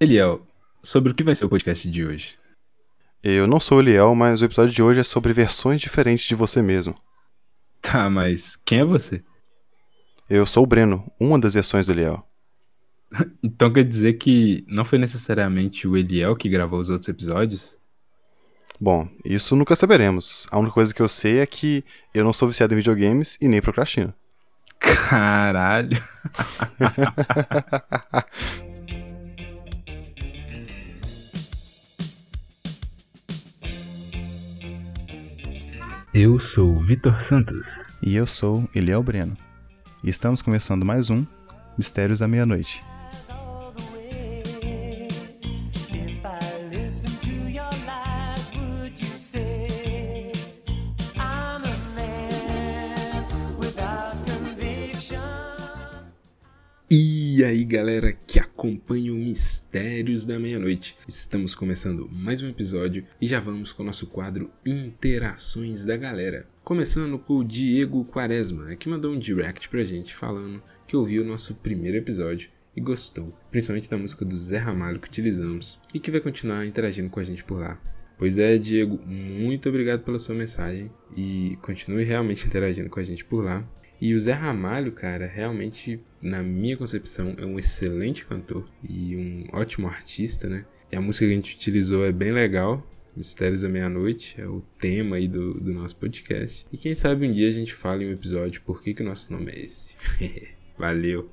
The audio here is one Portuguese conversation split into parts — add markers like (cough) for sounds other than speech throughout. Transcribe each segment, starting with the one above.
Eliel, sobre o que vai ser o podcast de hoje? Eu não sou o Eliel, mas o episódio de hoje é sobre versões diferentes de você mesmo. Tá, mas quem é você? Eu sou o Breno, uma das versões do Eliel. (laughs) então quer dizer que não foi necessariamente o Eliel que gravou os outros episódios? Bom, isso nunca saberemos. A única coisa que eu sei é que eu não sou viciado em videogames e nem procrastino. Caralho. (laughs) Eu sou Vitor Santos. E eu sou Eliel Breno. E estamos começando mais um Mistérios da Meia-Noite. E aí galera que acompanha o Mistérios da Meia-Noite, estamos começando mais um episódio e já vamos com o nosso quadro Interações da Galera. Começando com o Diego Quaresma, que mandou um direct pra gente falando que ouviu o nosso primeiro episódio e gostou, principalmente da música do Zé Ramalho que utilizamos e que vai continuar interagindo com a gente por lá. Pois é, Diego, muito obrigado pela sua mensagem e continue realmente (laughs) interagindo com a gente por lá. E o Zé Ramalho, cara, realmente, na minha concepção, é um excelente cantor e um ótimo artista, né? E a música que a gente utilizou é bem legal. Mistérios da Meia-Noite é o tema aí do, do nosso podcast. E quem sabe um dia a gente fala em um episódio por que, que o nosso nome é esse. (laughs) Valeu!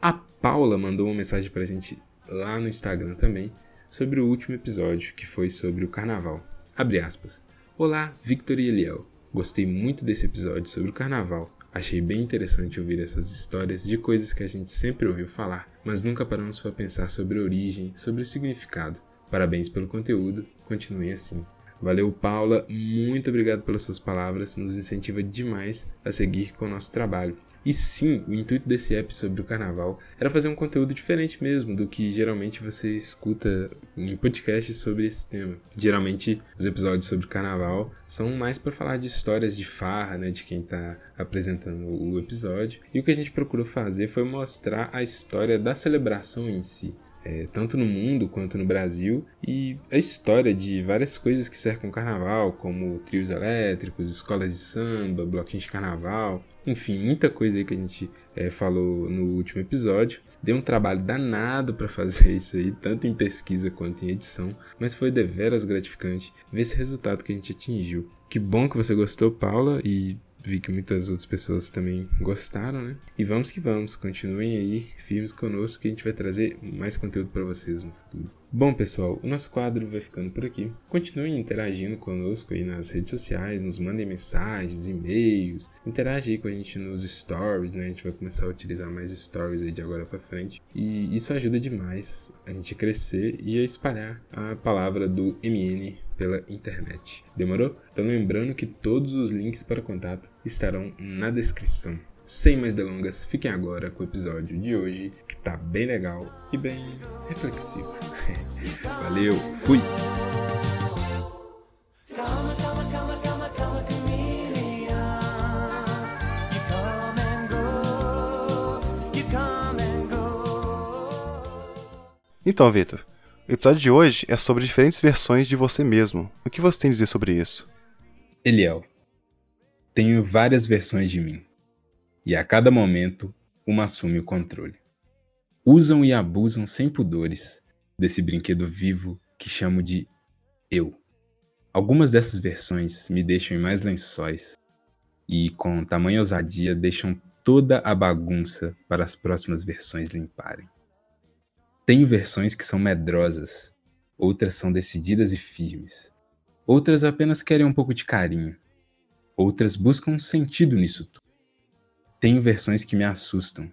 A Paula mandou uma mensagem pra gente lá no Instagram também sobre o último episódio, que foi sobre o carnaval. Abre aspas. Olá, Victor e Eliel. Gostei muito desse episódio sobre o carnaval Achei bem interessante ouvir essas histórias de coisas que a gente sempre ouviu falar, mas nunca paramos para pensar sobre a origem, sobre o significado. Parabéns pelo conteúdo, continue assim. Valeu, Paula, muito obrigado pelas suas palavras, nos incentiva demais a seguir com o nosso trabalho. E sim, o intuito desse app sobre o carnaval era fazer um conteúdo diferente mesmo do que geralmente você escuta em podcasts sobre esse tema. Geralmente, os episódios sobre o carnaval são mais para falar de histórias de farra, né, de quem está apresentando o episódio. E o que a gente procurou fazer foi mostrar a história da celebração em si. É, tanto no mundo quanto no Brasil, e a história de várias coisas que cercam o carnaval, como trios elétricos, escolas de samba, bloquinhos de carnaval, enfim, muita coisa aí que a gente é, falou no último episódio. Deu um trabalho danado para fazer (laughs) isso aí, tanto em pesquisa quanto em edição, mas foi deveras gratificante ver esse resultado que a gente atingiu. Que bom que você gostou, Paula, e vi que muitas outras pessoas também gostaram, né? E vamos que vamos, continuem aí firmes conosco que a gente vai trazer mais conteúdo para vocês no futuro. Bom, pessoal, o nosso quadro vai ficando por aqui. Continuem interagindo conosco aí nas redes sociais, nos mandem mensagens, e-mails, interage aí com a gente nos stories, né? A gente vai começar a utilizar mais stories aí de agora para frente. E isso ajuda demais a gente a crescer e a espalhar a palavra do MN pela internet. Demorou? Então lembrando que todos os links para contato estarão na descrição. Sem mais delongas, fiquem agora com o episódio de hoje, que tá bem legal e bem reflexivo. (laughs) Valeu, fui! Então, Vitor, o episódio de hoje é sobre diferentes versões de você mesmo. O que você tem a dizer sobre isso? Eliel, tenho várias versões de mim. E a cada momento, uma assume o controle. Usam e abusam sem pudores desse brinquedo vivo que chamo de eu. Algumas dessas versões me deixam em mais lençóis e, com tamanha ousadia, deixam toda a bagunça para as próximas versões limparem. Tenho versões que são medrosas, outras são decididas e firmes, outras apenas querem um pouco de carinho, outras buscam um sentido nisso tudo. Tenho versões que me assustam,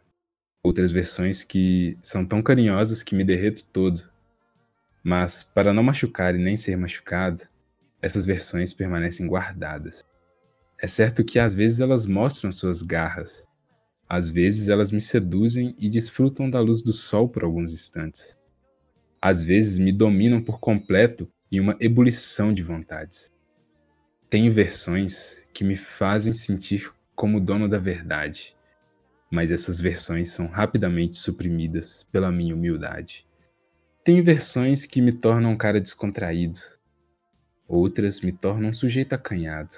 outras versões que são tão carinhosas que me derreto todo. Mas, para não machucar e nem ser machucado, essas versões permanecem guardadas. É certo que às vezes elas mostram suas garras, às vezes elas me seduzem e desfrutam da luz do sol por alguns instantes. Às vezes me dominam por completo em uma ebulição de vontades. Tenho versões que me fazem sentir como dono da verdade, mas essas versões são rapidamente suprimidas pela minha humildade. Tenho versões que me tornam um cara descontraído. Outras me tornam um sujeito acanhado.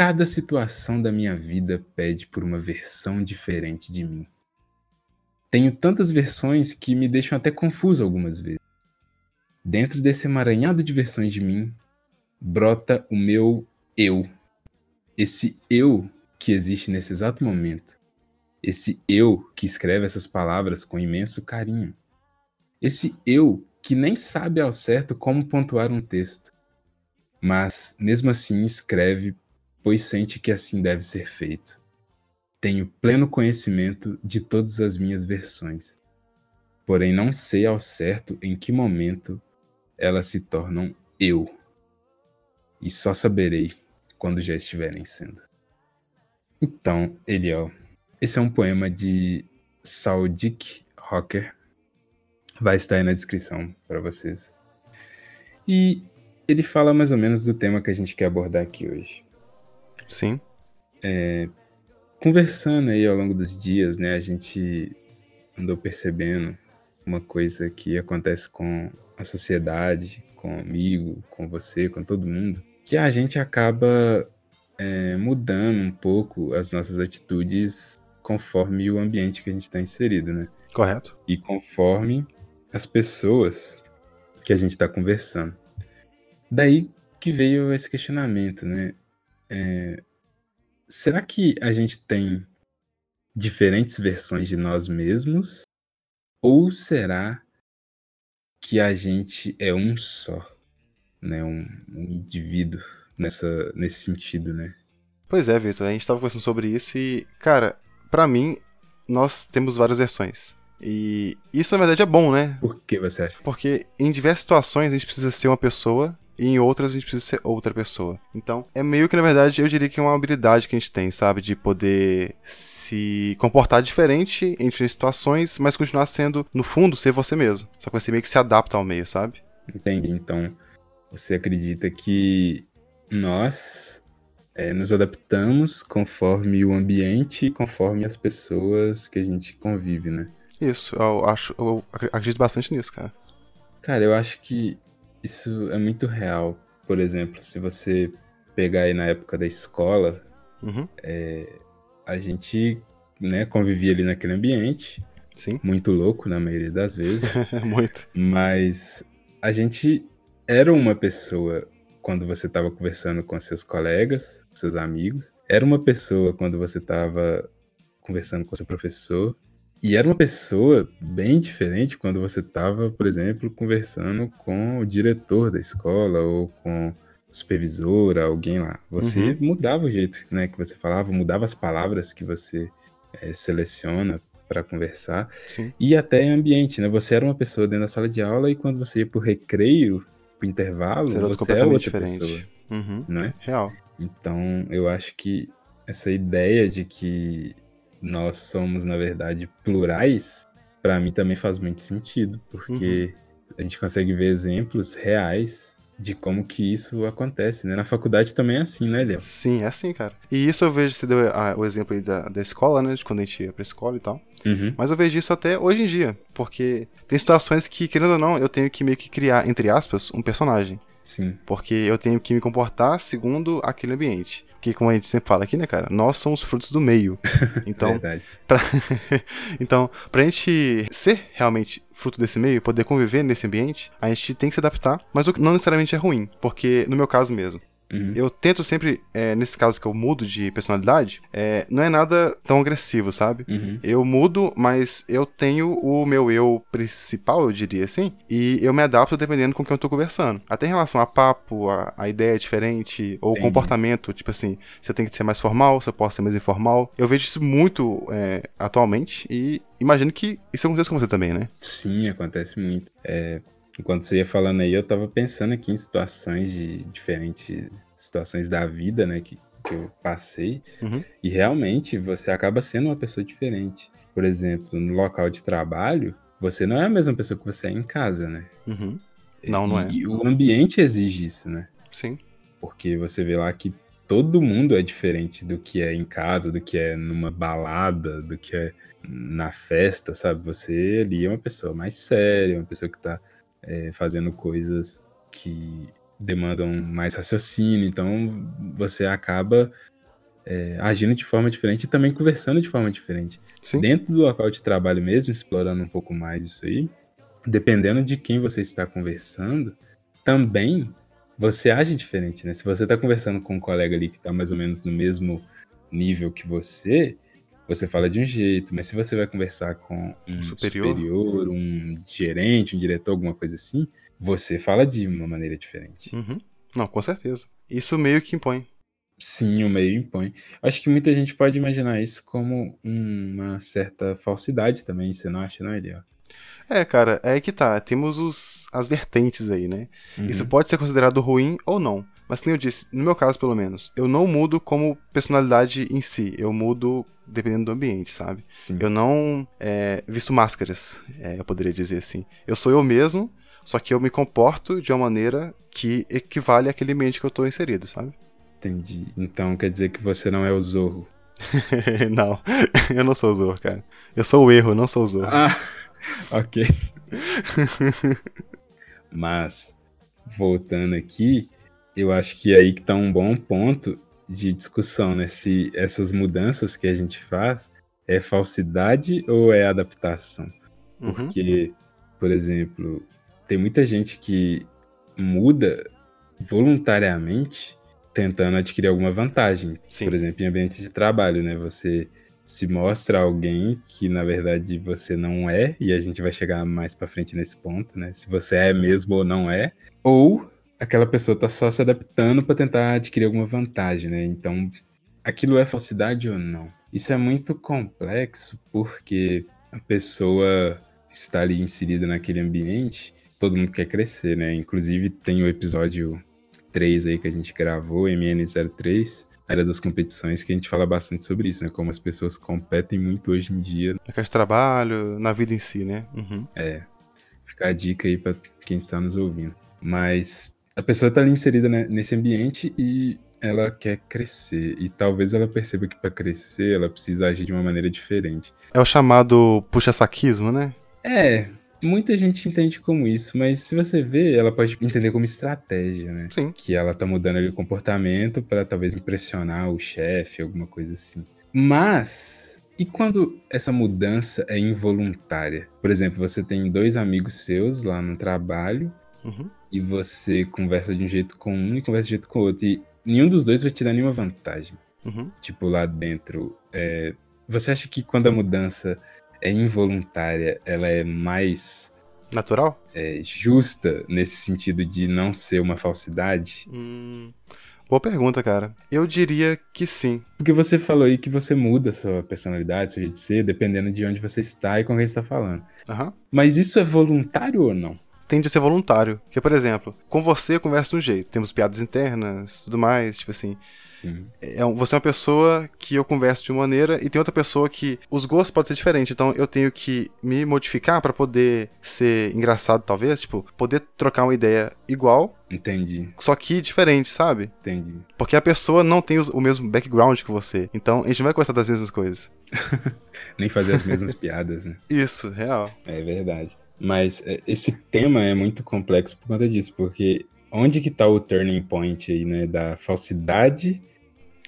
Cada situação da minha vida pede por uma versão diferente de mim. Tenho tantas versões que me deixam até confuso algumas vezes. Dentro desse emaranhado de versões de mim, brota o meu eu. Esse eu que existe nesse exato momento. Esse eu que escreve essas palavras com imenso carinho. Esse eu que nem sabe ao certo como pontuar um texto, mas mesmo assim escreve, pois sente que assim deve ser feito. Tenho pleno conhecimento de todas as minhas versões, porém não sei ao certo em que momento elas se tornam eu. E só saberei quando já estiverem sendo. Então, Eliel, esse é um poema de Saldik Rocker. Vai estar aí na descrição para vocês. E ele fala mais ou menos do tema que a gente quer abordar aqui hoje. Sim. É, conversando aí ao longo dos dias, né, a gente andou percebendo uma coisa que acontece com a sociedade, com o amigo, com você, com todo mundo, que a gente acaba é, mudando um pouco as nossas atitudes conforme o ambiente que a gente está inserido, né? Correto. E conforme as pessoas que a gente está conversando. Daí que veio esse questionamento, né? É, será que a gente tem diferentes versões de nós mesmos? Ou será que a gente é um só, né? Um, um indivíduo nessa, nesse sentido, né? Pois é, Vitor, a gente estava conversando sobre isso e, cara, para mim, nós temos várias versões. E isso, na verdade, é bom, né? Por que você acha? Porque em diversas situações a gente precisa ser uma pessoa e em outras a gente precisa ser outra pessoa. Então, é meio que, na verdade, eu diria que é uma habilidade que a gente tem, sabe? De poder se comportar diferente em diferentes situações, mas continuar sendo, no fundo, ser você mesmo. Só que você meio que se adapta ao meio, sabe? Entendi. Então, você acredita que nós é, nos adaptamos conforme o ambiente e conforme as pessoas que a gente convive, né? Isso, eu acho, eu acredito bastante nisso, cara. Cara, eu acho que isso é muito real. Por exemplo, se você pegar aí na época da escola, Uhum. é, a gente né, convivia ali naquele ambiente, Sim, muito louco na maioria das vezes, (laughs) muito. mas a gente era uma pessoa quando você estava conversando com seus colegas, seus amigos, era uma pessoa quando você estava conversando com seu professor, e era uma pessoa bem diferente quando você estava, por exemplo, conversando com o diretor da escola ou com a supervisora, alguém lá. Você mudava o jeito né, que você falava, mudava as palavras que você eh, seleciona para conversar Sim. e até ambiente, né? Você era uma pessoa dentro da sala de aula e quando você ia pro recreio, pro intervalo, Ser outro você era completamente outra diferente. pessoa, Uhum. não é? Real. Então, eu acho que essa ideia de que nós somos, na verdade, plurais, para mim também faz muito sentido, porque Uhum. a gente consegue ver exemplos reais de como que isso acontece, né? Na faculdade também é assim, né, Léo? Sim, é assim, cara. E isso eu vejo, você deu ah, o exemplo aí da, da escola, né? De quando a gente ia pra escola e tal. Uhum. Mas eu vejo isso até hoje em dia. Porque tem situações que, querendo ou não, eu tenho que meio que criar, entre aspas, um personagem. Sim, Porque eu tenho que me comportar segundo aquele ambiente. Que, como a gente sempre fala aqui, né, cara? Nós somos frutos do meio. (laughs) Então, verdade. pra... (laughs) então, pra gente ser realmente fruto desse meio, poder conviver nesse ambiente, a gente tem que se adaptar, mas o que não necessariamente é ruim, porque no meu caso mesmo, Uhum. eu tento sempre, é, nesse caso que eu mudo de personalidade, é, não é nada tão agressivo, sabe? Uhum. Eu mudo, mas eu tenho o meu eu principal, eu diria assim, e eu me adapto dependendo com quem eu tô conversando. Até em relação a papo, a, a ideia é diferente, ou Entendi. comportamento, tipo assim, se eu tenho que ser mais formal, se eu posso ser mais informal. Eu vejo isso muito é, atualmente e imagino que isso acontece com você também, né? Sim, acontece muito. É, enquanto você ia falando aí, eu tava pensando aqui em situações de diferentes situações da vida, né, que, que eu passei. Uhum. E realmente você acaba sendo uma pessoa diferente. Por exemplo, no local de trabalho, você não é a mesma pessoa que você é em casa, né? Uhum. Não, não é. E o ambiente exige isso, né? Sim. Porque você vê lá que todo mundo é diferente do que é em casa, do que é numa balada, do que é na festa, sabe? Você ali é uma pessoa mais séria, uma pessoa que tá é, fazendo coisas que demandam mais raciocínio, então você acaba é, agindo de forma diferente e também conversando de forma diferente. Sim. Dentro do local de trabalho mesmo, explorando um pouco mais isso aí, dependendo de quem você está conversando, também você age diferente, né? Se você está conversando com um colega ali que está mais ou menos no mesmo nível que você, você fala de um jeito, mas se você vai conversar com um Superior. superior, um gerente, um diretor, alguma coisa assim, você fala de uma maneira diferente. Uhum. Não, com certeza. Isso meio que impõe. Sim, o meio impõe. Acho que muita gente pode imaginar isso como uma certa falsidade também, você não acha, não, Eliel? É, cara, é que tá. Temos os, as vertentes aí, né? Uhum. Isso pode ser considerado ruim ou não. Mas como eu disse, no meu caso pelo menos, eu não mudo como personalidade em si. Eu mudo dependendo do ambiente, sabe? Sim. Eu não é, visto máscaras, é, eu poderia dizer assim. Eu sou eu mesmo, só que eu me comporto de uma maneira que equivale àquele ambiente que eu tô inserido, sabe? Entendi. Então quer dizer que você não é o Zorro. (laughs) não, (laughs) eu não sou o Zorro, cara. Eu sou o erro, não sou o Zorro. Ah, (laughs) ok. Mas, voltando aqui, eu acho que é aí que tá um bom ponto de discussão, né? Se essas mudanças que a gente faz é falsidade ou é adaptação. Uhum. Porque, por exemplo, tem muita gente que muda voluntariamente tentando adquirir alguma vantagem. Sim. Por exemplo, em ambiente de trabalho, né? Você se mostra alguém que na verdade você não é, e a gente vai chegar mais pra frente nesse ponto, né? Se você é mesmo ou não é, ou aquela pessoa tá só se adaptando para tentar adquirir alguma vantagem, né? Então, aquilo é falsidade ou não? Isso é muito complexo porque a pessoa está ali inserida naquele ambiente, todo mundo quer crescer, né? Inclusive tem o episódio 3 aí que a gente gravou, MN03, a Era das Competições, que a gente fala bastante sobre isso, né? Como as pessoas competem muito hoje em dia. Na casa de trabalho, na vida em si, né? Uhum. É, fica a dica aí pra quem está nos ouvindo. Mas a pessoa tá ali inserida né, nesse ambiente e ela quer crescer. E talvez ela perceba que para crescer ela precisa agir de uma maneira diferente. É o chamado puxa-saquismo, né? É, muita gente entende como isso, mas se você vê, ela pode entender como estratégia, né? Sim. Que ela tá mudando ali o comportamento para talvez impressionar o chefe, alguma coisa assim. Mas e quando essa mudança é involuntária? Por exemplo, você tem dois amigos seus lá no trabalho Uhum. E você conversa de um jeito com um e conversa de um jeito com o outro. E nenhum dos dois vai te dar nenhuma vantagem. Uhum. Tipo, lá dentro. é, Você acha que quando a mudança é involuntária, ela é mais Natural? é, justa nesse sentido de não ser uma falsidade? Hum, Boa pergunta, cara. Eu diria que sim. Porque você falou aí que você muda sua personalidade, seu jeito de ser, dependendo de onde você está e com quem você está falando. Aham. Mas isso é voluntário ou não? Tende a ser voluntário. Porque, por exemplo, com você eu converso de um jeito. Temos piadas internas, tudo mais, tipo assim. Sim. É você é uma pessoa que eu converso de uma maneira e tem outra pessoa que os gostos podem ser diferentes. Então eu tenho que me modificar pra poder ser engraçado, talvez. Tipo, poder trocar uma ideia igual, Entendi, só que diferente, sabe? entendi. Porque a pessoa não tem os- o mesmo background que você. Então a gente não vai conversar das mesmas coisas. (laughs) Nem fazer as mesmas (laughs) piadas, né? Isso, real. É verdade. Mas é, esse tema é muito complexo por conta disso, porque onde que tá o turning point aí, né? Da falsidade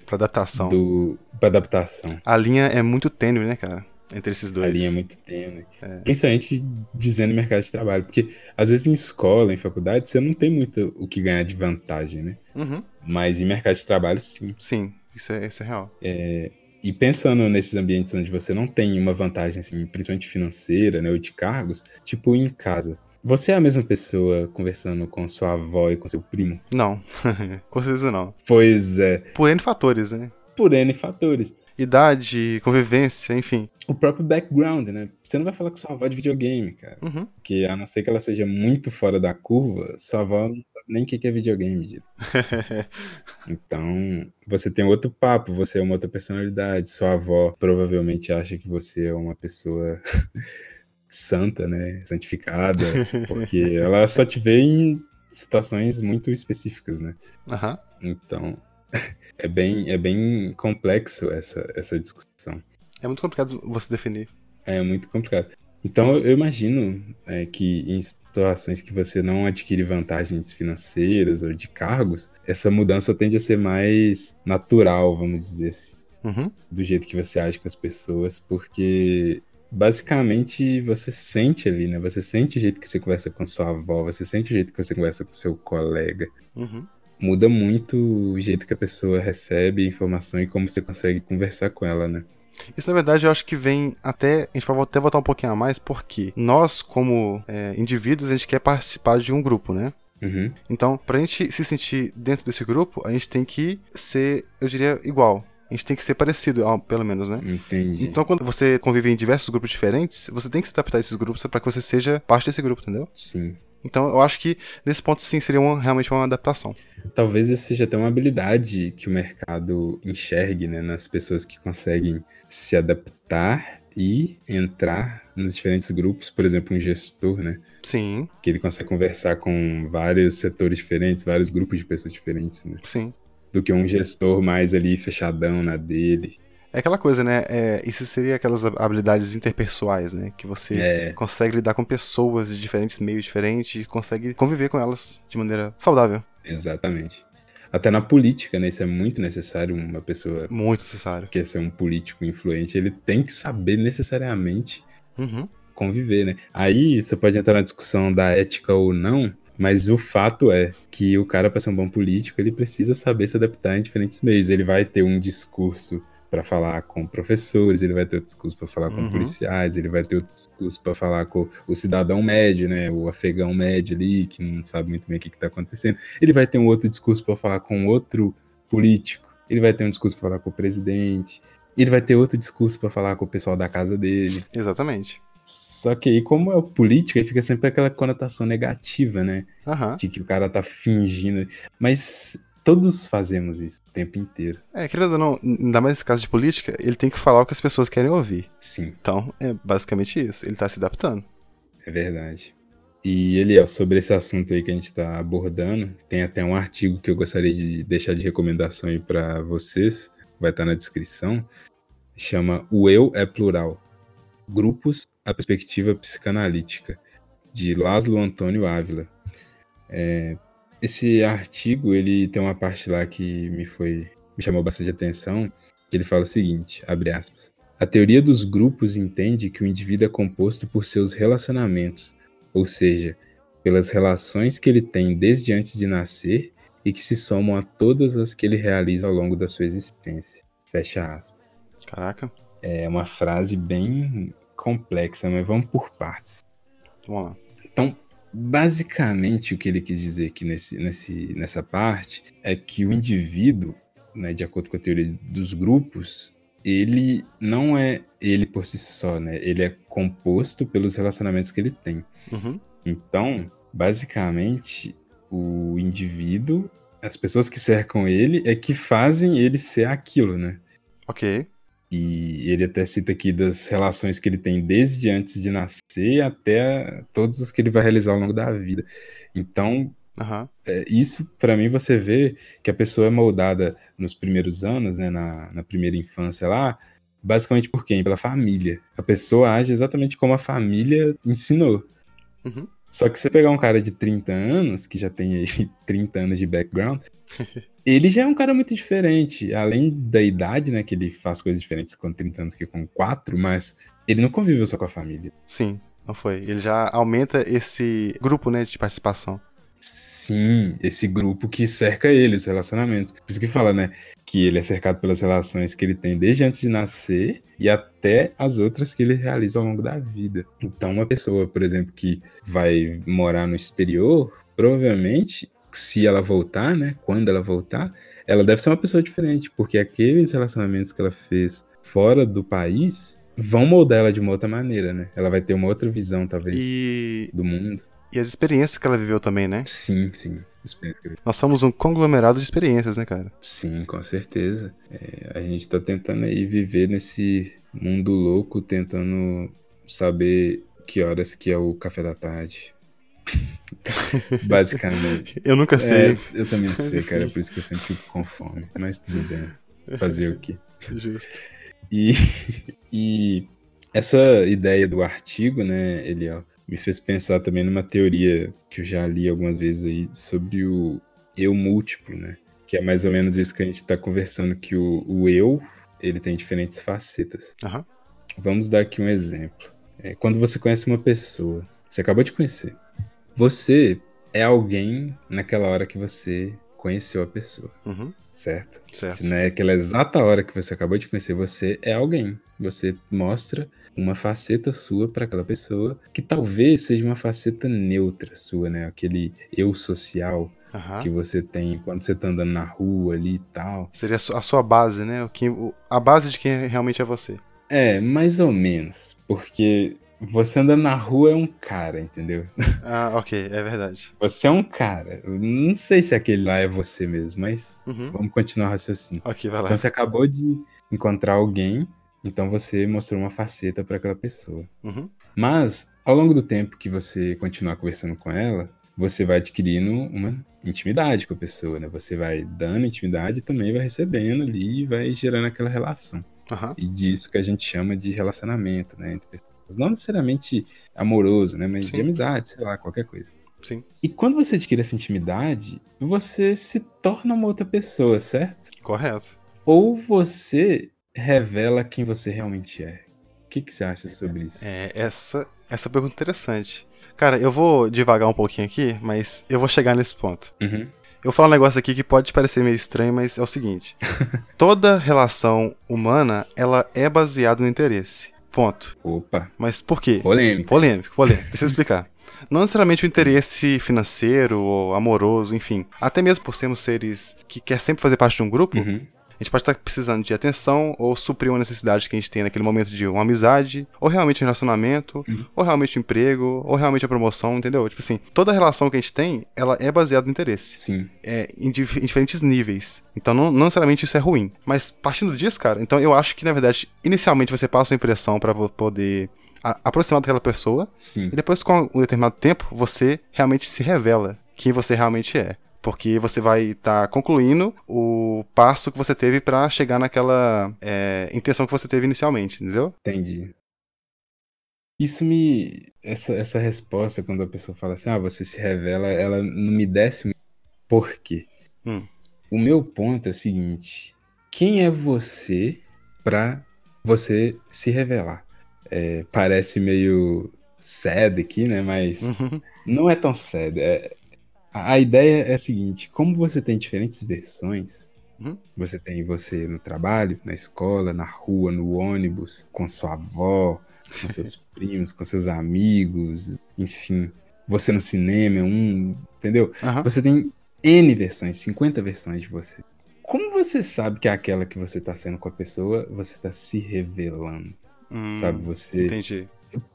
Pra adaptação. do, pra adaptação. A linha é muito tênue, né, cara? Entre esses dois. A linha é muito tênue. É. Principalmente dizendo mercado de trabalho. Porque às vezes em escola, em faculdade, você não tem muito o que ganhar de vantagem, né? Uhum. Mas em mercado de trabalho, sim. Sim, isso é, isso é real. E pensando nesses ambientes onde você não tem uma vantagem, assim, principalmente financeira, né, ou de cargos, tipo em casa. Você é a mesma pessoa conversando com sua avó e com seu primo? Não, (laughs) com certeza não. Pois é, Por N fatores, né? por N fatores. Idade, convivência, enfim. O próprio background, né? Você não vai falar com sua avó de videogame, cara. Uhum. Porque a não ser que ela seja muito fora da curva, sua avó não sabe nem o que que é videogame. (laughs) Então, você tem outro papo, você é uma outra personalidade. Sua avó provavelmente acha que você é uma pessoa (laughs) santa, né? Santificada, (laughs) porque ela só te vê em situações muito específicas, né? Aham. Então, É bem, é bem complexo essa, essa discussão. É muito complicado você definir. É muito complicado. Então eu imagino é, que em situações que você não adquire vantagens financeiras ou de cargos, essa mudança tende a ser mais natural, vamos dizer assim, Uhum. do jeito que você age com as pessoas, porque basicamente você sente ali, né? Você sente o jeito que você conversa com sua avó, você sente o jeito que você conversa com seu colega. Uhum. Muda muito o jeito que a pessoa recebe a informação e como você consegue conversar com ela, né? Isso, na verdade, eu acho que vem até. A gente pode até voltar um pouquinho a mais, porque nós, como é, indivíduos, a gente quer participar de um grupo, né? Uhum. Então, pra gente se sentir dentro desse grupo, a gente tem que ser, eu diria, igual. A gente tem que ser parecido, ao- pelo menos, né? Entendi. Então, quando você convive em diversos grupos diferentes, você tem que se adaptar a esses grupos para que você seja parte desse grupo, entendeu? Sim. Então, eu acho que nesse ponto, sim, seria uma- realmente uma adaptação. Talvez isso seja até uma habilidade que o mercado enxergue, né, nas pessoas que conseguem se adaptar e entrar nos diferentes grupos, por exemplo, um gestor, né, Sim, que ele consegue conversar com vários setores diferentes, vários grupos de pessoas diferentes, né, sim. do que um gestor mais ali fechadão na dele. É aquela coisa, né? É, isso seria aquelas habilidades interpessoais, né? Que você É. consegue lidar com pessoas de diferentes meios diferentes e consegue conviver com elas de maneira saudável. Exatamente. Até na política, né, isso é muito necessário uma pessoa Muito necessário. que quer ser um político influente, ele tem que saber necessariamente Uhum. conviver, né? Aí você pode entrar na discussão da ética ou não, mas o fato é que o cara, para ser um bom político, ele precisa saber se adaptar em diferentes meios. Ele vai ter um discurso para falar com professores, ele vai ter outro discurso para falar com Uhum. policiais, ele vai ter outro discurso para falar com o cidadão médio, né? O afegão médio ali, que não sabe muito bem o que, está acontecendo. Ele vai ter um outro discurso para falar com outro político. Ele vai ter um discurso para falar com o presidente. Ele vai ter outro discurso para falar com o pessoal da casa dele. Exatamente. Só que aí, como é o político, aí fica sempre aquela conotação negativa, né? Aham. De que o cara tá fingindo. Mas todos fazemos isso o tempo inteiro. É, querendo ou não, ainda mais nesse caso de política, ele tem que falar o que as pessoas querem ouvir. Sim, Então, é basicamente isso. Ele tá se adaptando. é verdade. E, Eliel, sobre esse assunto aí que a gente tá abordando, tem até um artigo que eu gostaria de deixar de recomendação aí pra vocês, vai estar na descrição. Chama O Eu é Plural. Grupos, a Perspectiva Psicanalítica, de Laszlo Antônio Ávila. É, esse artigo, ele tem uma parte lá que me foi me chamou bastante atenção, que ele fala o seguinte, abre aspas. A teoria dos grupos entende que o indivíduo é composto por seus relacionamentos, ou seja, pelas relações que ele tem desde antes de nascer e que se somam a todas as que ele realiza ao longo da sua existência. Fecha aspas. Caraca. É uma frase bem complexa, mas vamos por partes. Vamos lá. Então, basicamente, o que ele quis dizer aqui nesse, nesse, nessa parte é que o indivíduo, né, de acordo com a teoria dos grupos, ele não é ele por si só, né? Ele é composto pelos relacionamentos que ele tem. Uhum. Então, basicamente, o indivíduo, as pessoas que cercam ele, é que fazem ele ser aquilo, né? Ok. E ele até cita aqui das relações que ele tem desde antes de nascer até todos os que ele vai realizar ao longo da vida. Então, Aham. é, isso, para mim, você vê que a pessoa é moldada nos primeiros anos, né, na, na primeira infância lá, basicamente por quem? Pela família. A pessoa age exatamente como a família ensinou. Uhum. Só que você pegar um cara de 30 anos, que já tem aí (laughs) 30 anos de background, (laughs) ele já é um cara muito diferente. Além da idade, né, que ele faz coisas diferentes com 30 anos que com 4, mas ele não conviveu só com a família. Sim, não foi. Ele já aumenta esse grupo, né, de participação. Sim, esse grupo que cerca ele, os relacionamentos. Por isso que fala, né, que ele é cercado pelas relações que ele tem desde antes de nascer e até as outras que ele realiza ao longo da vida. Então, uma pessoa, por exemplo, que vai morar no exterior, provavelmente, se ela voltar, né, quando ela voltar, ela deve ser uma pessoa diferente, porque aqueles relacionamentos que ela fez fora do país vão moldar ela de uma outra maneira, né? Ela vai ter uma outra visão, talvez, E, do mundo. e as experiências que ela viveu também, né? Sim, sim. Nós somos um conglomerado de experiências, né, cara? Sim, com certeza. É, a gente tá tentando aí viver nesse mundo louco, tentando saber que horas que é o café da tarde. (laughs) Basicamente. Eu nunca sei. É, eu também não sei, cara. Por isso que eu sempre fico com fome. Mas tudo bem. Fazer o quê? Justo. E, (laughs) e essa ideia do artigo, né, ele ó, me fez pensar também numa teoria que eu já li algumas vezes aí sobre o eu múltiplo, né? Que é mais ou menos isso que a gente está conversando, que o, o eu, ele tem diferentes facetas. Aham. Vamos dar aqui um exemplo. É, quando você conhece uma pessoa, você acabou de conhecer, você é alguém naquela hora que você conheceu a pessoa, Uhum. certo? Certo. Se não é aquela exata hora que você acabou de conhecer, você é alguém. Você mostra uma faceta sua para aquela pessoa que talvez seja uma faceta neutra sua, né? Aquele eu social Aham. que você tem quando você tá andando na rua ali e tal. Seria a su- a sua base, né? O que, a base de quem realmente é você. É, mais ou menos, porque você andando na rua é um cara, entendeu? Ah, ok, é verdade. Você é um cara. Não sei se aquele lá é você mesmo, mas Uhum. vamos continuar o raciocínio. Ok, vai lá. Então você acabou de encontrar alguém, então você mostrou uma faceta para aquela pessoa. Uhum. Mas, ao longo do tempo que você continuar conversando com ela, você vai adquirindo uma intimidade com a pessoa, né? Você vai dando intimidade e também vai recebendo ali e vai gerando aquela relação. Aham. E disso que a gente chama de relacionamento, né? Entre pessoas. Não necessariamente amoroso, né? Mas Sim. de amizade, sei lá, qualquer coisa. Sim. E quando você adquire essa intimidade, você se torna uma outra pessoa, certo? Correto. Ou você revela quem você realmente é. O que, que você acha sobre isso? É, essa, essa pergunta é interessante. Cara, eu vou devagar um pouquinho aqui, mas eu vou chegar nesse ponto. Uhum. Eu vou falar um negócio aqui que pode parecer meio estranho, mas é o seguinte. (laughs) Toda relação humana, ela é baseada no interesse. Ponto. Opa, Mas por quê? polêmico. Polêmico, polêmico. Deixa eu (laughs) explicar. Não necessariamente o interesse financeiro ou amoroso, enfim. Até mesmo por sermos seres que quer sempre fazer parte de um grupo, Uhum. A gente pode estar precisando de atenção ou suprir uma necessidade que a gente tem naquele momento de uma amizade, ou realmente um relacionamento, Uhum. ou realmente um emprego, ou realmente a promoção, entendeu? Tipo assim, toda relação que a gente tem, ela é baseada no interesse. Sim. É, em, dif- em diferentes níveis. Então, não, não necessariamente isso é ruim. Mas partindo disso, cara, então eu acho que, na verdade, inicialmente você passa uma impressão pra vo- poder a- aproximar daquela pessoa, Sim. e depois, com um determinado tempo, você realmente se revela quem você realmente é. Porque você vai estar concluindo o passo que você teve pra chegar naquela é, intenção que você teve inicialmente, entendeu? Entendi. Isso me. Essa, essa resposta, quando a pessoa fala assim, ah, você se revela, ela não me desce muito. Por quê? Hum. O meu ponto é o seguinte: quem é você pra você se revelar? É, parece meio sad aqui, né? Mas Uhum. não é tão sad. É- a a ideia é a seguinte: como você tem diferentes versões, Uhum. você tem você no trabalho, na escola, na rua, no ônibus, com sua avó, com seus (laughs) primos, com seus amigos, enfim, você no cinema, um, entendeu? Aham. Você tem N versões, 50 versões de você. Como você sabe que é aquela que você tá sendo com a pessoa, você está se revelando, Hum, sabe? Você. Entendi.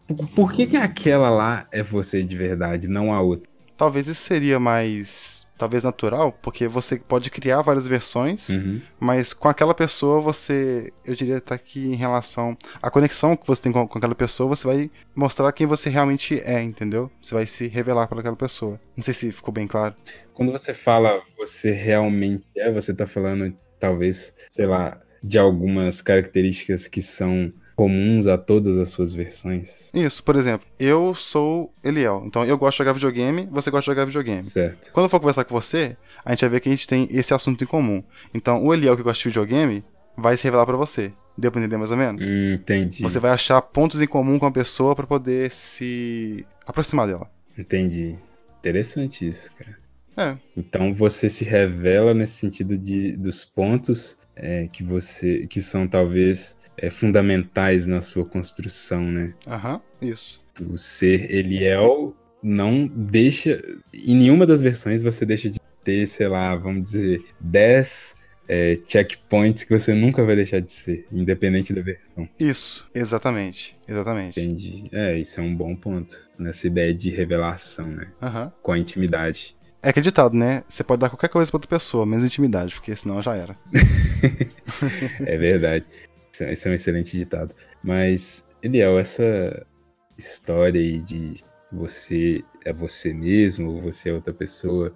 Por, por que, que aquela lá é você de verdade, não a outra? Talvez isso seria mais. Talvez natural, porque você pode criar várias versões, Uhum. mas com aquela pessoa você, eu diria, tá aqui em relação. A conexão que você tem com, com aquela pessoa, você vai mostrar quem você realmente é, entendeu? Você vai se revelar para aquela pessoa. Não sei se ficou bem claro. Quando você fala você realmente é, você tá falando, talvez, sei lá, de algumas características que são comuns a todas as suas versões. Isso, por exemplo, eu sou Eliel, então eu gosto de jogar videogame, você gosta de jogar videogame. Certo. Quando eu for conversar com você, a gente vai ver que a gente tem esse assunto em comum. Então, o Eliel que gosta de videogame vai se revelar pra você. Deu pra entender mais ou menos? Hum, entendi. Você vai achar pontos em comum com a pessoa pra poder se aproximar dela. Entendi. Interessante isso, cara. É, Então você se revela nesse sentido de dos pontos é, que você que são talvez é, fundamentais na sua construção, né? aham, isso. O ser Eliel não deixa em nenhuma das versões você deixa de ter, sei lá, vamos dizer, 10 é, checkpoints que você nunca vai deixar de ser, independente da versão. Isso, exatamente, exatamente. Entendi. É, isso é um bom ponto nessa ideia de revelação, né? Aham. Com a intimidade. É acreditado, né? Você pode dar qualquer coisa pra outra pessoa, menos intimidade, porque senão já era. (laughs) É verdade. Isso é- é um excelente ditado. Mas, Eliel, essa história aí de você é você mesmo ou você é outra pessoa.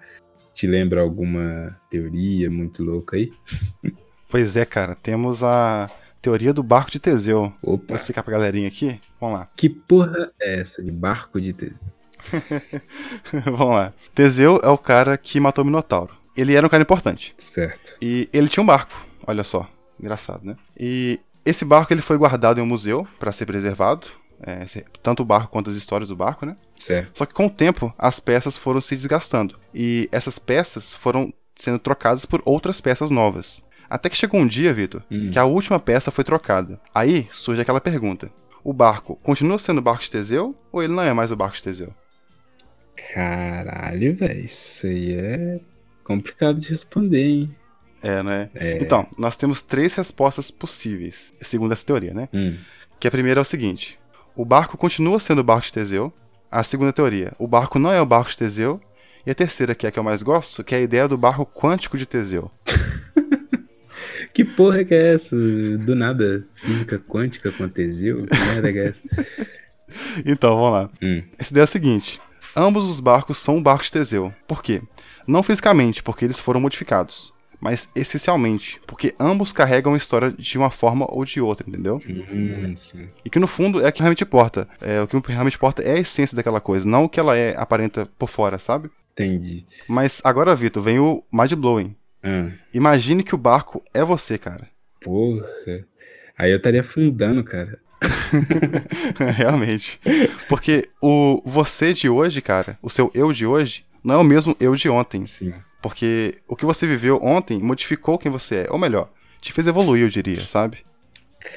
Te lembra alguma teoria muito louca aí? (laughs) Pois é, cara, temos a teoria do barco de Teseu. Opa, Vou explicar pra galerinha aqui? Vamos lá. que porra é essa de barco de Teseu? (laughs) Vamos lá. Teseu é o cara que matou o Minotauro. Ele era um cara importante. Certo. E ele tinha um barco, olha só. Engraçado, né? E esse barco ele foi guardado em um museu pra ser preservado. é, tanto o barco quanto as histórias do barco, né? Certo. Só que com o tempo, as peças foram se desgastando. E essas peças foram sendo trocadas por outras peças novas. Até que chegou um dia, Vitor, Hum. que a última peça foi trocada. Aí surge aquela pergunta: o barco continua sendo o barco de Teseu ou ele não é mais o barco de Teseu? Caralho, velho. Isso aí é complicado de responder, hein? É, né? É. Então, nós temos três respostas possíveis, segundo essa teoria, né? Hum. Que a primeira é o seguinte: o barco continua sendo o barco de Teseu. A segunda teoria, o barco não é o barco de Teseu. E a terceira, que é a que eu mais gosto, que é a ideia do barco quântico de Teseu. (laughs) Que porra que é essa? Do nada, física quântica com Teseu? Que merda que é essa? (laughs) Então, vamos lá. Hum. Essa ideia é a seguinte: ambos os barcos são o barco de Teseu. Por quê? Não fisicamente, porque eles foram modificados, mas essencialmente, porque ambos carregam a história de uma forma ou de outra, entendeu? Hum, sim. E que no fundo é o que realmente importa. É, o que realmente importa é a essência daquela coisa, não o que ela é aparenta por fora, sabe? Entendi. Mas agora, Vitor, vem o mind blowing. Ah, Imagine que o barco é você, cara. porra. Aí eu estaria afundando, cara. (laughs) Realmente. Porque o você de hoje, cara, o seu eu de hoje, não é o mesmo eu de ontem. Sim. Porque o que você viveu ontem modificou quem você é. Ou melhor, te fez evoluir, eu diria, sabe?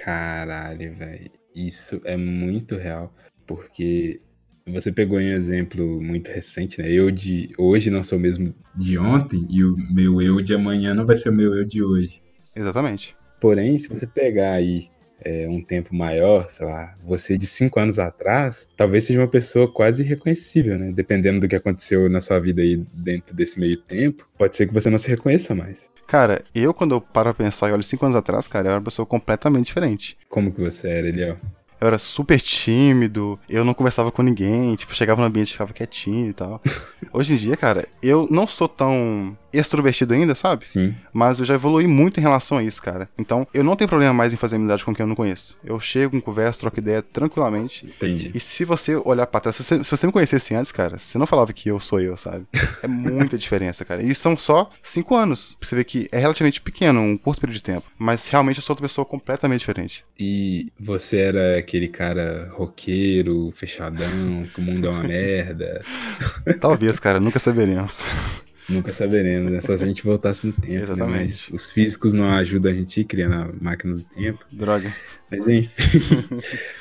Caralho, velho. Isso é muito real. Porque você pegou um exemplo muito recente, né? Eu de hoje não sou o mesmo de ontem e o meu eu de amanhã não vai ser o meu eu de hoje. Exatamente. Porém, se você pegar aí é, um tempo maior, sei lá, você de cinco anos atrás, talvez seja uma pessoa quase irreconhecível, né? Dependendo do que aconteceu na sua vida aí dentro desse meio tempo, pode ser que você não se reconheça mais. Cara, eu quando eu paro pra pensar e olho cinco anos atrás, cara, eu era uma pessoa completamente diferente. Como que você era, Eliel? Eu era super tímido, eu não conversava com ninguém, tipo, chegava no ambiente e ficava quietinho e tal. (laughs) Hoje em dia, cara, eu não sou tão extrovertido ainda, sabe? Sim. Mas eu já evolui muito em relação a isso, cara. Então, eu não tenho problema mais em fazer amizade com quem eu não conheço. Eu chego, converso, troco ideia tranquilamente. Entendi. E se você olhar pra trás, se você, se você me conhecesse antes, cara, você não falava que eu sou eu, sabe? É muita (laughs) diferença, cara. E são só cinco anos. Pra você ver que é relativamente pequeno, um curto período de tempo. Mas realmente eu sou outra pessoa completamente diferente. E você era aquele cara roqueiro, fechadão, que o mundo é uma merda. (laughs) Talvez, cara, nunca saberemos. (laughs) Nunca saberemos, né? Só se a gente voltasse no tempo, né? Exatamente. Mas os físicos não ajudam a gente a criar na máquina do tempo. Droga. Mas enfim. (laughs)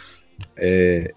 É,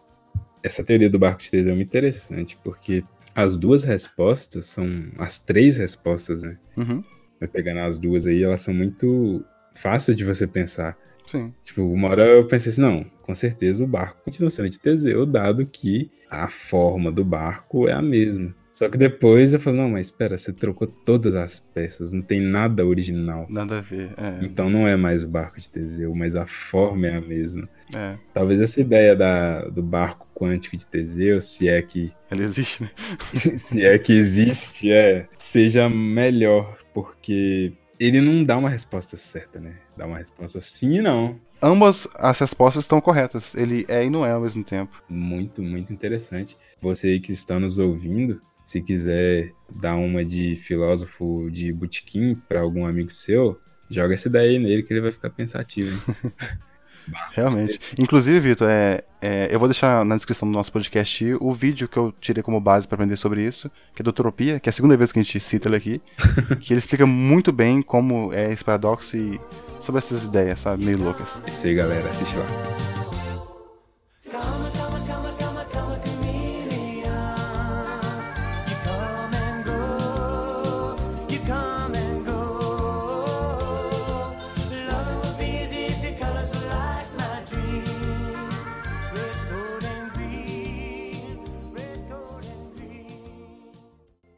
essa teoria do barco de Teseu é muito interessante, porque as duas respostas são. As três respostas, né? Uhum. Vai pegando as duas aí, elas são muito fáceis de você pensar. Sim. Tipo, uma hora eu pensei assim, não, com certeza o barco continua sendo de Teseu, dado que a forma do barco é a mesma. Só que depois eu falei, não, mas espera, você trocou todas as peças, não tem nada original. Nada a ver. É. Então não é mais o barco de Teseu, mas a forma é a mesma. É. Talvez essa ideia da, do barco quântico de Teseu, se é que Ele existe, né? (laughs) se é que existe, é, seja melhor, porque ele não dá uma resposta certa, né? Dá uma resposta sim e não. Ambas as respostas estão corretas. Ele é e não é ao mesmo tempo. Muito, muito interessante. Você aí que está nos ouvindo, se quiser dar uma de filósofo de botequim para algum amigo seu, joga essa ideia aí nele que ele vai ficar pensativo, hein? (laughs) Realmente. Inclusive, Vitor, é, é, eu vou deixar na descrição do nosso podcast o vídeo que eu tirei como base para aprender sobre isso, que é do Utopia, que é a segunda vez que a gente cita ele aqui, (laughs) que ele explica muito bem como é esse paradoxo e sobre essas ideias, sabe, meio loucas. É isso aí, galera. Assiste lá.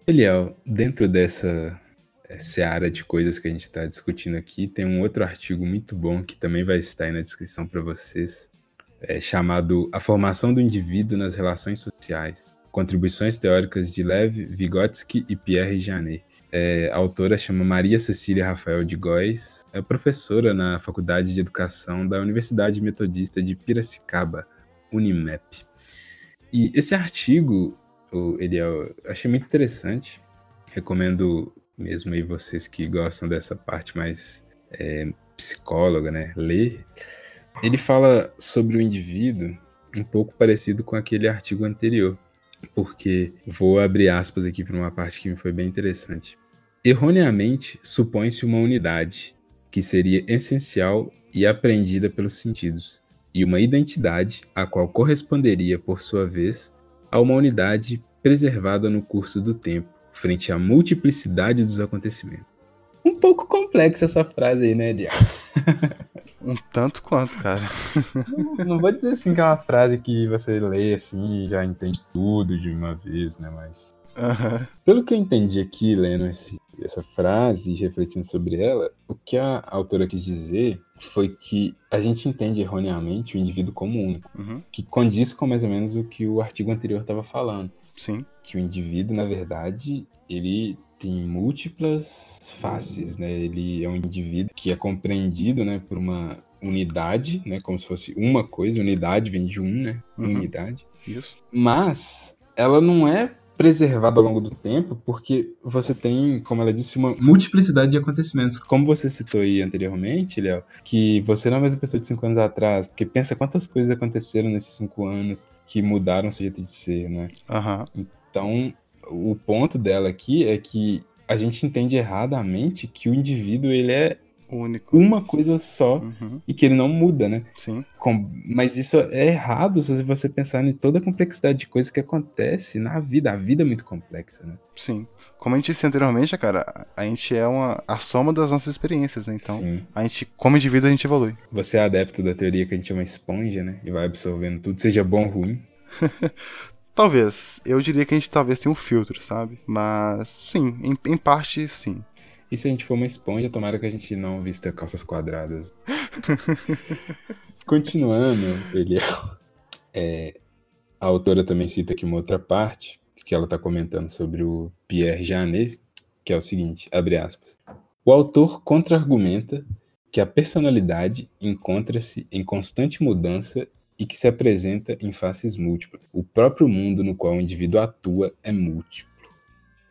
Eliel, dentro dessa seara de coisas que a gente está discutindo aqui, tem um outro artigo muito bom que também vai estar aí na descrição para vocês, é chamado A Formação do Indivíduo nas Relações Sociais. Contribuições Teóricas de Lev Vygotsky e Pierre Janet. É, a autora chama Maria Cecília Rafael de Góes, é professora na Faculdade de Educação da Universidade Metodista de Piracicaba, Unimep. E esse artigo, o- ele eu achei muito interessante. Recomendo mesmo aí vocês que gostam dessa parte mais é, psicóloga, né, ler. Ele fala sobre o indivíduo um pouco parecido com aquele artigo anterior, porque vou abrir aspas aqui para uma parte que me foi bem interessante. Erroneamente, supõe-se uma unidade, que seria essencial e aprendida pelos sentidos, e uma identidade, a qual corresponderia, por sua vez, a uma unidade preservada no curso do tempo, frente à multiplicidade dos acontecimentos. Um pouco complexa essa frase aí, né, Eliel? (laughs) Um tanto quanto, cara. Não, não vou dizer assim que é uma frase que você lê assim e já entende tudo de uma vez, né? Mas. Aham. Pelo que eu entendi aqui, lendo esse- essa frase e refletindo sobre ela, o que a autora quis dizer foi que a gente entende erroneamente o indivíduo como único, Uhum. que condiz com mais ou menos o que o artigo anterior estava falando. Sim. Que o indivíduo, na verdade, ele tem múltiplas faces, né? Ele é um indivíduo que é compreendido, né, por uma unidade, né, como se fosse uma coisa, unidade vem de um, né, Uhum. unidade. Isso. Mas ela não é preservada ao longo do tempo porque você tem, como ela disse, uma multiplicidade de acontecimentos. Como você citou aí anteriormente, Léo, que você não é a mesma pessoa de cinco anos atrás, porque pensa quantas coisas aconteceram nesses cinco anos que mudaram o seu jeito de ser, né? Aham. Então, o ponto dela aqui é que a gente entende erradamente que o indivíduo ele é Único. uma coisa só Uhum. e que ele não muda, né? Sim. Com- Mas isso é errado se você pensar em toda a complexidade de coisas que acontece na vida. A vida é muito complexa, né? Sim. Como a gente disse anteriormente, cara, a gente é uma, a soma das nossas experiências, né? Então, Sim. a gente, como indivíduo, a gente evolui. Você é adepto da teoria que a gente é uma esponja, né? E vai absorvendo tudo, seja bom ou ruim. (laughs) Talvez. Eu diria que a gente talvez tenha um filtro, sabe? Mas, sim, em, em parte, sim. E se a gente for uma esponja, tomara que a gente não vista calças quadradas. (laughs) Continuando, ele é, a autora também cita aqui uma outra parte, que ela está comentando sobre o Pierre Janet, que é o seguinte, abre aspas. O autor contra-argumenta que a personalidade encontra-se em constante mudança e que se apresenta em faces múltiplas. O próprio mundo no qual o indivíduo atua é múltiplo.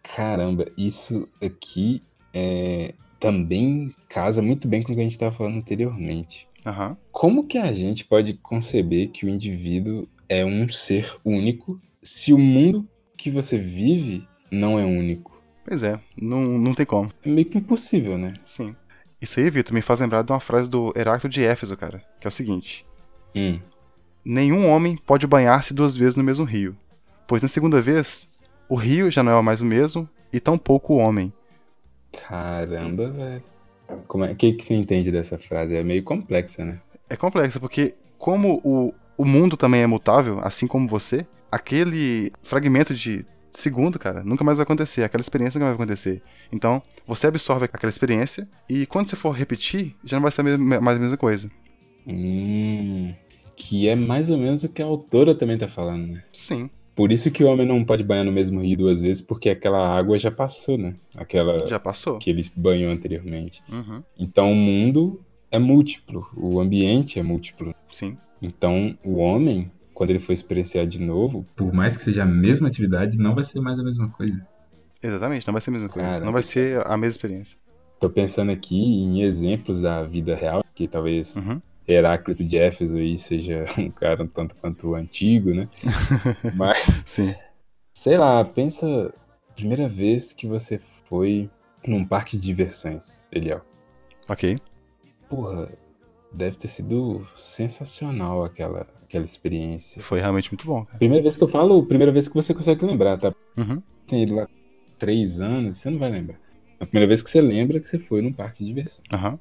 Caramba, isso aqui é, também casa muito bem com o que a gente estava falando anteriormente. Aham. Como que a gente pode conceber que o indivíduo é um ser único se o mundo que você vive não é único? Pois é, não, não tem como. É meio que impossível, né? Sim. Isso aí, Vitor, me faz lembrar de uma frase do Heráclito de Éfeso, cara, que é o seguinte: Hum, Nenhum homem pode banhar-se duas vezes no mesmo rio, pois na segunda vez, o rio já não é mais o mesmo e tampouco o homem. Caramba, velho. Como é, o que, que você entende dessa frase? É meio complexa, né? É complexo, porque como o, o mundo também é mutável, assim como você, aquele fragmento de segundo, cara, nunca mais vai acontecer, aquela experiência nunca vai acontecer. Então, você absorve aquela experiência e quando você for repetir, já não vai ser mais a mesma coisa. Hum, que é mais ou menos o que a autora também tá falando, né? Sim, Por isso que o homem não pode banhar no mesmo rio duas vezes, porque aquela água já passou, né? Aquela já passou. que ele banhou anteriormente. Uhum, Então o mundo é múltiplo, o ambiente é múltiplo. sim, Então o homem, quando ele for experienciar de novo, por mais que seja a mesma atividade, não vai ser mais a mesma coisa. exatamente, não vai ser a mesma coisa. Cara. Não vai ser a mesma experiência. Tô pensando aqui em exemplos da vida real, que talvez Uhum. Heráclito de Éfeso aí seja (laughs) um cara um tanto quanto antigo, né? (laughs) Mas, Sim. sei lá, pensa primeira vez que você foi num parque de diversões, Eliel. Ok. Porra, deve ter sido sensacional aquela, aquela experiência. Foi realmente muito bom, cara. Primeira vez que eu falo, primeira vez que você consegue lembrar, tá? Uhum. Tem ido lá três anos, você não vai lembrar. A primeira vez que você lembra que você foi num parque de diversão. Aham.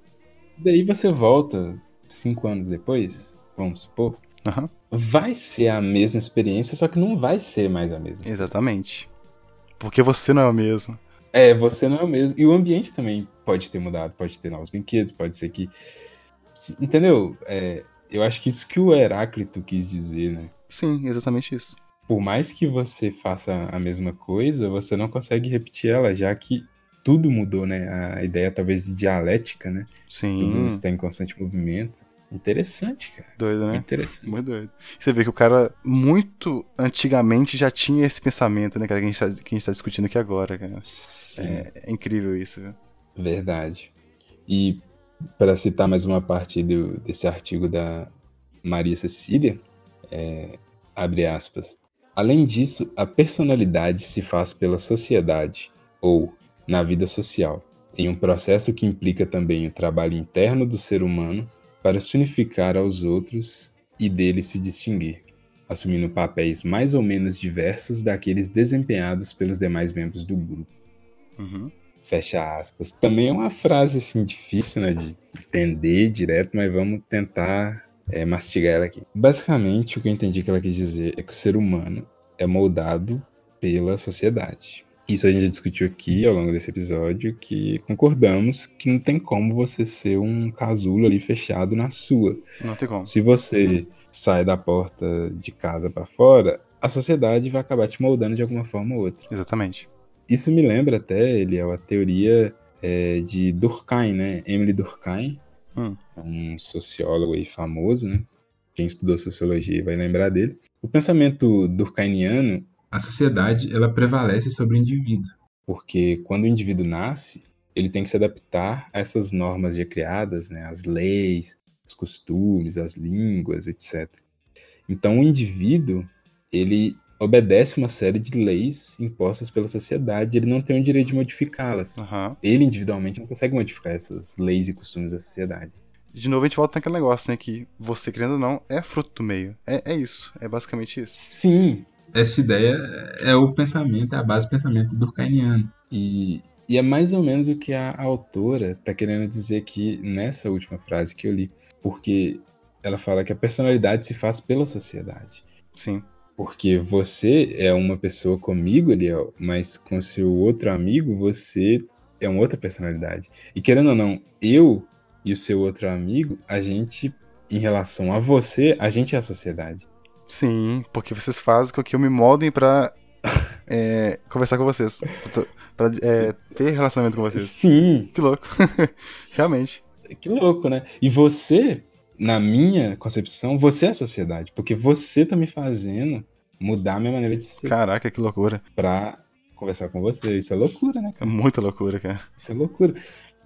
Daí você volta cinco anos depois, vamos supor, Aham. vai ser a mesma experiência, só que não vai ser mais a mesma. Exatamente. Porque você não é o mesmo. É, você não é o mesmo. E o ambiente também pode ter mudado, pode ter novos brinquedos, pode ser que. Entendeu? É, eu acho que isso que o Heráclito quis dizer, né? Sim, exatamente isso. por mais que você faça a mesma coisa, você não consegue repetir ela, já que tudo mudou, né? A ideia talvez de dialética, né? Sim. Tudo está em constante movimento. Interessante, cara. Doido, né? Interessante. Muito doido. Você vê que o cara, muito antigamente, já tinha esse pensamento, né, cara, que a gente tá, que a gente tá discutindo aqui agora, cara. Sim. É, é incrível isso, viu? Verdade. E para citar mais uma parte do- desse artigo da Maria Cecília, é, abre aspas. Além disso, a personalidade se faz pela sociedade ou na vida social, em um processo que implica também o trabalho interno do ser humano para se unificar aos outros e dele se distinguir, assumindo papéis mais ou menos diversos daqueles desempenhados pelos demais membros do grupo. Uhum. Fecha aspas. Também é uma frase assim difícil né, de entender direto, mas vamos tentar é, mastigar ela aqui. Basicamente, o que eu entendi que ela quis dizer é que o ser humano é moldado pela sociedade. Isso a gente discutiu aqui ao longo desse episódio, que concordamos que não tem como você ser um casulo ali fechado na sua. Não tem como. Se você sai da porta de casa para fora, a sociedade vai acabar te moldando de alguma forma ou outra. Exatamente. Isso me lembra até, ele é a teoria é, de Durkheim, né? Emily Durkheim, Hum. é um sociólogo aí famoso, né? Quem estudou sociologia vai lembrar dele. O pensamento durkheimiano, a sociedade ela prevalece sobre o indivíduo, porque quando o indivíduo nasce, ele tem que se adaptar a essas normas já criadas, né? As leis, os costumes, as línguas, etc. Então o indivíduo ele obedece uma série de leis impostas pela sociedade, ele não tem o direito de modificá-las. Aham. Ele individualmente não consegue modificar essas leis e costumes da sociedade. De novo, a gente volta naquele negócio, né? Que você, querendo ou não, é fruto do meio. É, é isso. É basicamente isso. Sim, essa ideia é o pensamento, é a base do pensamento durkheimiano. E, e é mais ou menos o que a autora está querendo dizer aqui nessa última frase que eu li. Porque ela fala que a personalidade se faz pela sociedade. Sim. Porque você é uma pessoa comigo, Eliel, mas com seu outro amigo, você é uma outra personalidade. E querendo ou não, eu e o seu outro amigo, a gente, em relação a você, a gente é a sociedade. Sim, porque vocês fazem com que eu me moldem pra (laughs) é, conversar com vocês. Pra, pra, é, ter relacionamento com vocês. Sim, Que louco. (laughs) Realmente. que louco, né? E você, na minha concepção, você é a sociedade. Porque você tá me fazendo mudar a minha maneira de ser Caraca, que loucura. pra conversar com você. Isso é loucura, né, É cara? muita loucura, cara. Isso é loucura.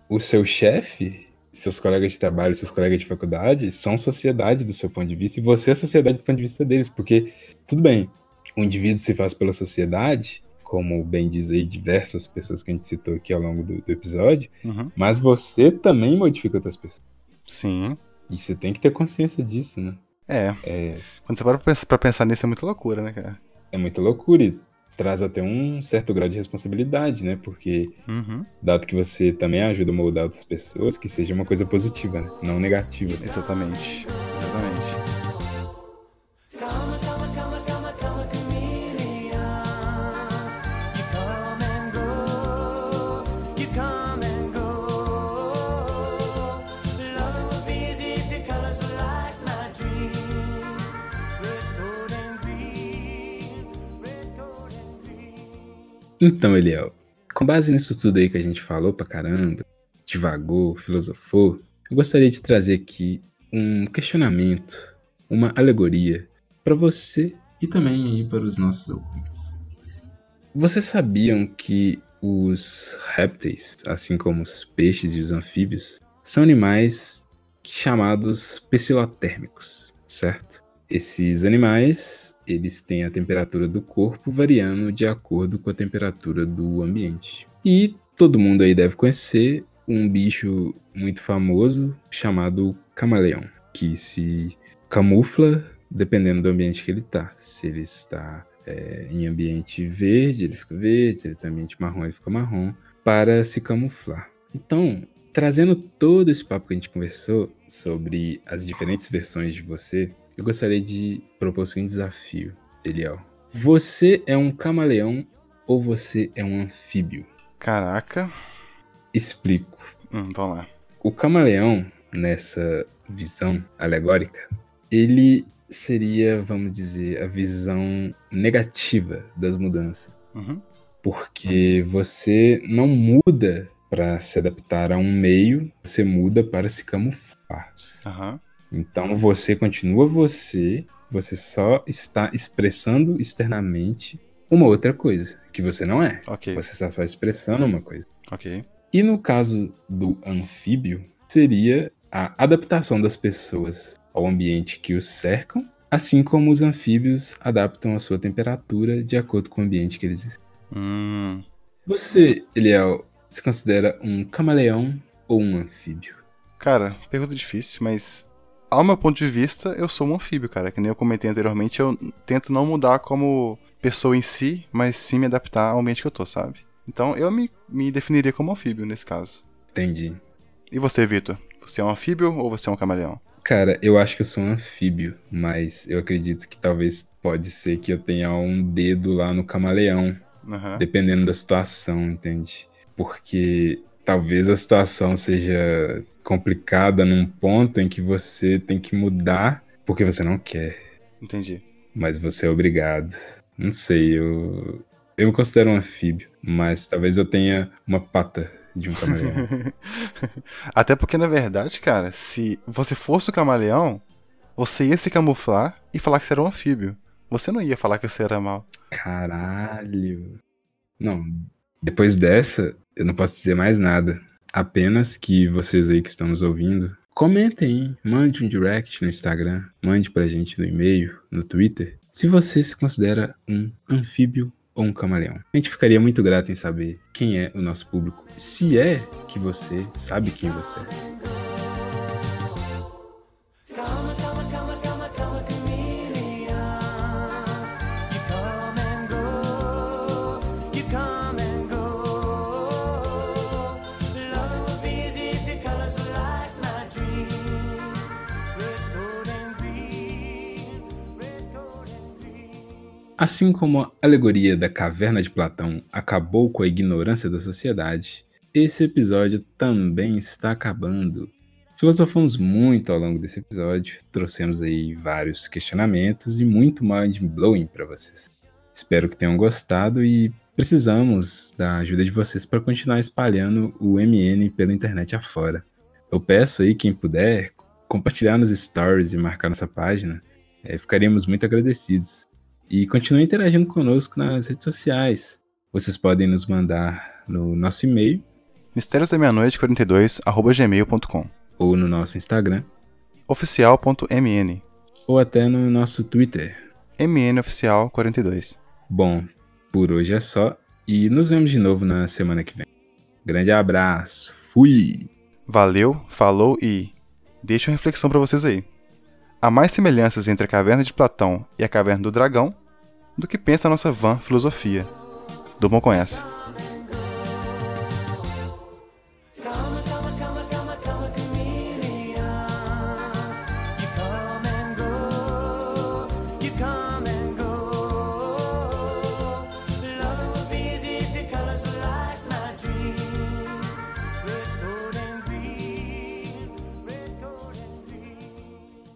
O seu chefe, seus colegas de trabalho, seus colegas de faculdade são sociedade do seu ponto de vista e você é sociedade do ponto de vista deles, porque tudo bem, o indivíduo se faz pela sociedade, como bem diz aí diversas pessoas que a gente citou aqui ao longo do, do episódio, Uhum. mas você também modifica outras pessoas. Sim. E você tem que ter consciência disso, né? É. É, Quando você para pra pensar, nisso, é muita loucura, né, cara? é muita loucura e traz até um certo grau de responsabilidade, né? Porque Uhum. dado que você também ajuda a moldar outras pessoas, que seja uma coisa positiva, né? Não negativa. Exatamente. Exatamente. Então, Eliel, com base nisso tudo aí que a gente falou pra caramba, divagou, filosofou, eu gostaria de trazer aqui um questionamento, uma alegoria para você e também aí para os nossos ouvintes. Vocês sabiam que os répteis, assim como os peixes e os anfíbios, são animais chamados psilotérmicos, certo? Esses animais, eles têm a temperatura do corpo variando de acordo com a temperatura do ambiente. E todo mundo aí deve conhecer um bicho muito famoso chamado camaleão, que se camufla dependendo do ambiente que ele está. Se ele está é, em ambiente verde, ele fica verde, se ele está em ambiente marrom, ele fica marrom, para se camuflar. Então, trazendo todo esse papo que a gente conversou sobre as diferentes versões de você, eu gostaria de propor o seguinte desafio, Eliel. Você é um camaleão ou você é um anfíbio? Caraca. Explico. Hum, vamos lá. O camaleão, nessa visão alegórica, ele seria, vamos dizer, a visão negativa das mudanças. Uhum. Porque você não muda para se adaptar a um meio, você muda para se camuflar. Aham. Então você continua você, você só está expressando externamente uma outra coisa, que você não é. Ok. Você está só expressando uma coisa. Ok. E no caso do anfíbio, seria a adaptação das pessoas ao ambiente que os cercam, assim como os anfíbios adaptam a sua temperatura de acordo com o ambiente que eles estão. Hum. Você, Eliel, se considera um camaleão ou um anfíbio? Cara, pergunta difícil, mas ao meu ponto de vista, eu sou um anfíbio, cara. Que nem eu comentei anteriormente, eu tento não mudar como pessoa em si, mas sim me adaptar ao ambiente que eu tô, sabe? Então eu me, me definiria como anfíbio nesse caso. Entendi. E você, Vitor? Você é um anfíbio ou você é um camaleão? Cara, eu acho que eu sou um anfíbio, mas eu acredito que talvez pode ser que eu tenha um dedo lá no camaleão, Aham. dependendo da situação, entende? Porque talvez a situação seja complicada num ponto em que você tem que mudar porque você não quer, Entendi. mas você é obrigado. Não sei, eu eu me considero um anfíbio, mas talvez eu tenha uma pata de um camaleão. (laughs) Até porque, na verdade, cara, se você fosse o camaleão, você ia se camuflar e falar que você era um anfíbio. Você não ia falar que você era mal. Caralho. Não, depois dessa, eu não posso dizer mais nada. Apenas que vocês aí que estão nos ouvindo, comentem, mande um direct no Instagram, mande pra gente no e-mail, no Twitter, se você se considera um anfíbio ou um camaleão. A gente ficaria muito grato em saber quem é o nosso público. Se é que você sabe quem você é. Assim como a alegoria da caverna de Platão acabou com a ignorância da sociedade, esse episódio também está acabando. Filosofamos muito ao longo desse episódio, trouxemos aí vários questionamentos e muito mind-blowing para vocês. Espero que tenham gostado e precisamos da ajuda de vocês para continuar espalhando o MN pela internet afora. Eu peço aí quem puder compartilhar nos stories e marcar nossa página, eh, ficaríamos muito agradecidos. E continue interagindo conosco nas redes sociais. Vocês podem nos mandar no nosso e-mail Mistérios da Meia-Noite 42, arroba gmail.com. ou no nosso Instagram Oficial.mn. ou até no nosso Twitter. MNOficial 42. Bom, por hoje é só e nos vemos de novo na semana que vem. Grande abraço, fui! Valeu, falou e. Deixa uma reflexão pra vocês aí. Há mais semelhanças entre a caverna de Platão e a caverna do dragão do que pensa a nossa van filosofia. Durmam com essa.